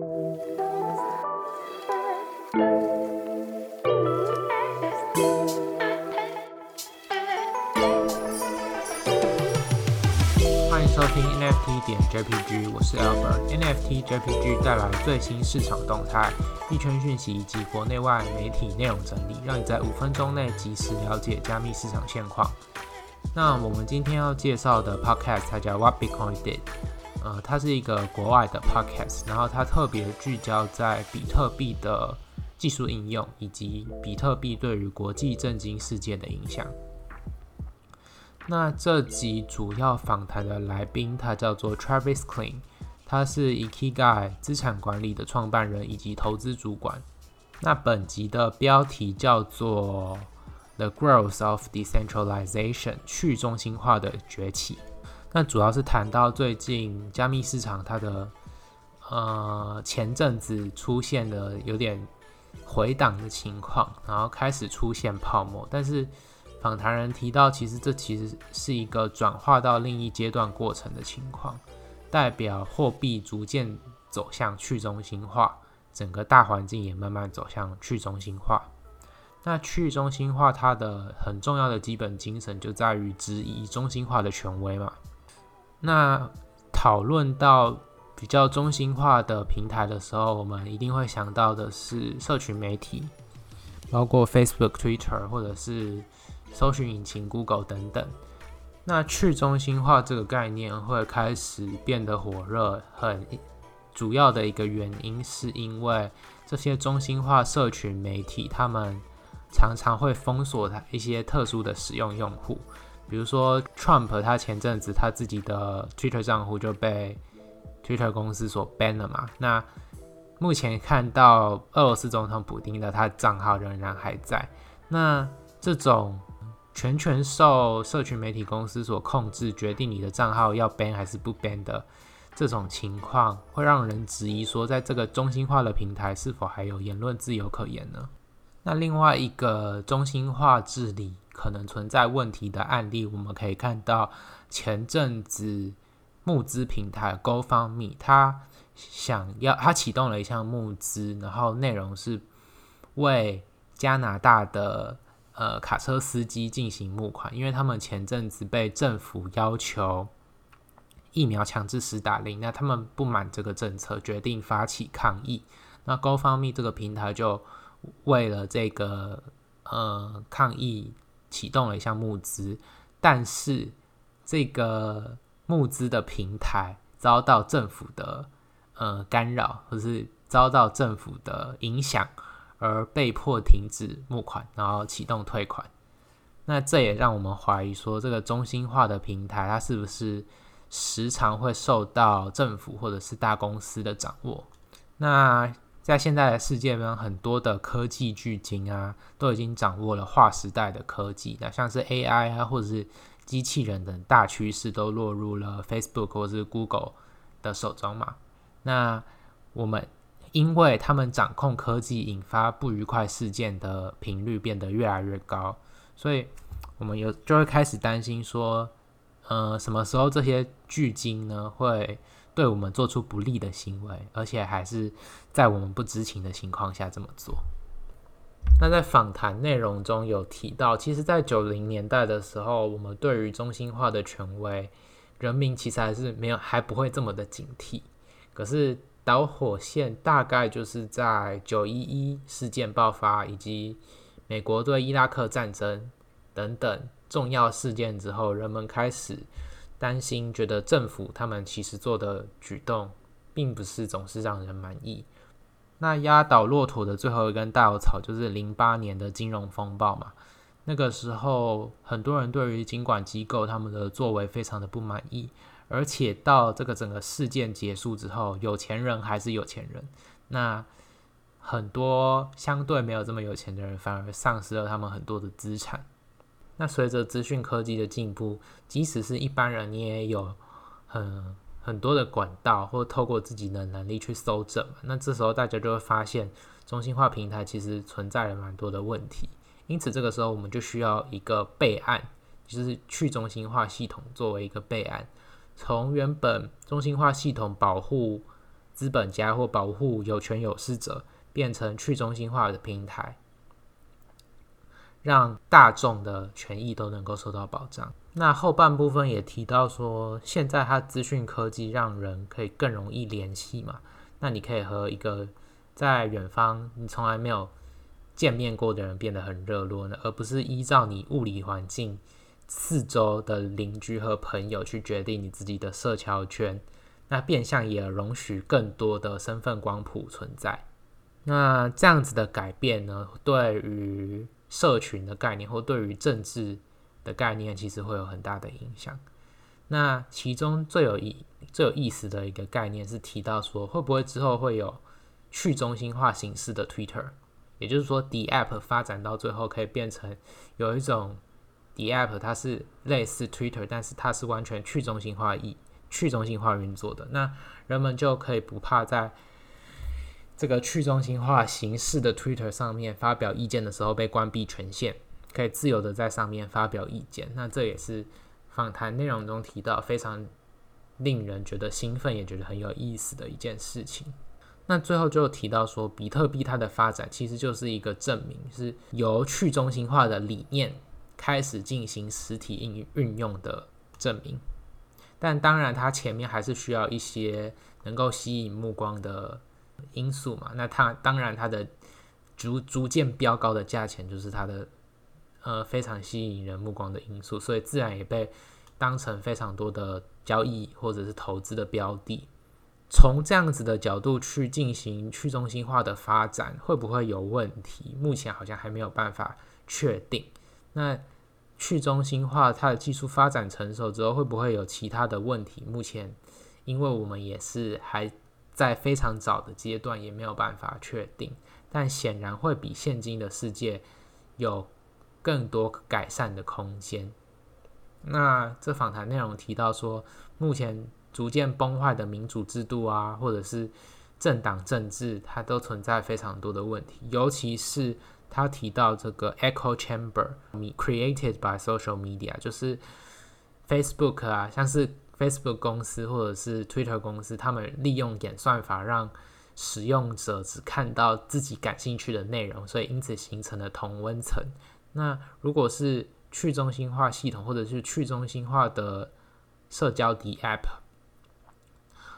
欢迎收听 NFT 点 JPG，我是 Albert。NFT JPG 带来最新市场动态、币圈讯息以及国内外媒体内容整理，让你在五分钟内及时了解加密市场现况。那我们今天要介绍的 Podcast 它叫 What Bitcoin Did，呃，它是一个国外的 Podcast，然后它特别聚焦在比特币的技术应用以及比特币对于国际政经世界的影响。那这集主要访谈的来宾，他叫做 Travis Clean，他是 Ikigai 资产管理的创办人以及投资主管。那本集的标题叫做 The Growth of Decentralization，去中心化的崛起。那主要是谈到最近加密市场它的呃前阵子出现的有点回档的情况，然后开始出现泡沫，但是。访谈人提到，其实这其实是一个转化到另一阶段过程的情况，代表货币逐渐走向去中心化，整个大环境也慢慢走向去中心化。那去中心化它的很重要的基本精神就在于质疑中心化的权威嘛。那讨论到比较中心化的平台的时候，我们一定会想到的是社群媒体，包括 Facebook、Twitter 或者是。搜寻引擎、Google 等等，那去中心化这个概念会开始变得火热，很主要的一个原因是因为这些中心化社群媒体，他们常常会封锁一些特殊的使用用户，比如说 Trump，他前阵子他自己的 Twitter 账户就被 Twitter 公司所 ban 了嘛。那目前看到俄罗斯总统普京的他账号仍然还在，那这种。全权受社群媒体公司所控制，决定你的账号要 ban 还是不 ban 的这种情况，会让人质疑说，在这个中心化的平台是否还有言论自由可言呢？那另外一个中心化治理可能存在问题的案例，我们可以看到前阵子募资平台 GoFundMe，它想要它启动了一项募资，然后内容是为加拿大的。呃，卡车司机进行募款，因为他们前阵子被政府要求疫苗强制施打令，那他们不满这个政策，决定发起抗议。那 GoFundMe 这个平台就为了这个呃抗议启动了一项募资，但是这个募资的平台遭到政府的呃干扰，或是遭到政府的影响。而被迫停止募款，然后启动退款。那这也让我们怀疑说，这个中心化的平台，它是不是时常会受到政府或者是大公司的掌握？那在现在的世界呢，很多的科技巨鲸啊，都已经掌握了划时代的科技。那像是 AI 啊，或者是机器人等大趋势，都落入了 Facebook 或者是 Google 的手中嘛？那我们。因为他们掌控科技，引发不愉快事件的频率变得越来越高，所以我们有就会开始担心说，呃，什么时候这些巨鲸呢会对我们做出不利的行为，而且还是在我们不知情的情况下这么做？那在访谈内容中有提到，其实，在九零年代的时候，我们对于中心化的权威，人民其实还是没有还不会这么的警惕，可是。导火线大概就是在九一一事件爆发，以及美国对伊拉克战争等等重要事件之后，人们开始担心，觉得政府他们其实做的举动并不是总是让人满意。那压倒骆驼的最后一根稻草就是零八年的金融风暴嘛。那个时候，很多人对于监管机构他们的作为非常的不满意。而且到这个整个事件结束之后，有钱人还是有钱人，那很多相对没有这么有钱的人反而丧失了他们很多的资产。那随着资讯科技的进步，即使是一般人，你也有很很多的管道，或透过自己的能力去搜证。那这时候大家就会发现，中心化平台其实存在了蛮多的问题。因此，这个时候我们就需要一个备案，就是去中心化系统作为一个备案。从原本中心化系统保护资本家或保护有权有势者，变成去中心化的平台，让大众的权益都能够受到保障。那后半部分也提到说，现在它资讯科技让人可以更容易联系嘛？那你可以和一个在远方你从来没有见面过的人变得很热络呢，而不是依照你物理环境四周的邻居和朋友去决定你自己的社交圈。那变相也容许更多的身份光谱存在。那这样子的改变呢，对于社群的概念或对于政治的概念，其实会有很大的影响。那其中最有意最有意思的一个概念是提到说，会不会之后会有去中心化形式的 Twitter？也就是说，D App 发展到最后可以变成有一种 D App，它是类似 Twitter，但是它是完全去中心化意。去中心化运作的，那人们就可以不怕在这个去中心化形式的 Twitter 上面发表意见的时候被关闭权限，可以自由的在上面发表意见。那这也是访谈内容中提到非常令人觉得兴奋，也觉得很有意思的一件事情。那最后就提到说，比特币它的发展其实就是一个证明，是由去中心化的理念开始进行实体应运用的证明。但当然，它前面还是需要一些能够吸引目光的因素嘛。那它当然，它的逐逐渐飙高的价钱就是它的呃非常吸引人目光的因素，所以自然也被当成非常多的交易或者是投资的标的。从这样子的角度去进行去中心化的发展，会不会有问题？目前好像还没有办法确定。那。去中心化，它的技术发展成熟之后，会不会有其他的问题？目前，因为我们也是还在非常早的阶段，也没有办法确定。但显然会比现今的世界有更多改善的空间。那这访谈内容提到说，目前逐渐崩坏的民主制度啊，或者是政党政治，它都存在非常多的问题，尤其是。他提到这个 echo chamber created by social media，就是 Facebook 啊，像是 Facebook 公司或者是 Twitter 公司，他们利用演算法让使用者只看到自己感兴趣的内容，所以因此形成了同温层。那如果是去中心化系统或者是去中心化的社交的 App，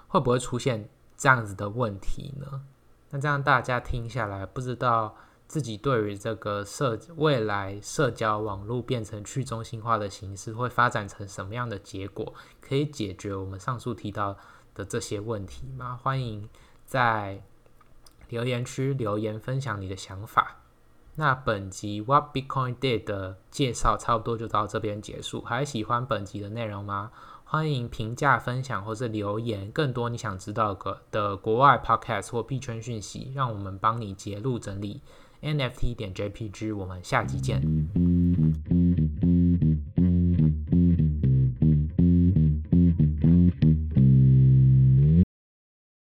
会不会出现这样子的问题呢？那这样大家听下来，不知道。自己对于这个社未来社交网络变成去中心化的形式会发展成什么样的结果，可以解决我们上述提到的这些问题吗？欢迎在留言区留言分享你的想法。那本集 What Bitcoin Did 的介绍差不多就到这边结束。还喜欢本集的内容吗？欢迎评价、分享或是留言，更多你想知道的的国外 Podcast 或币圈讯息，让我们帮你揭录整理。NFT 点 JPG，我们下集见。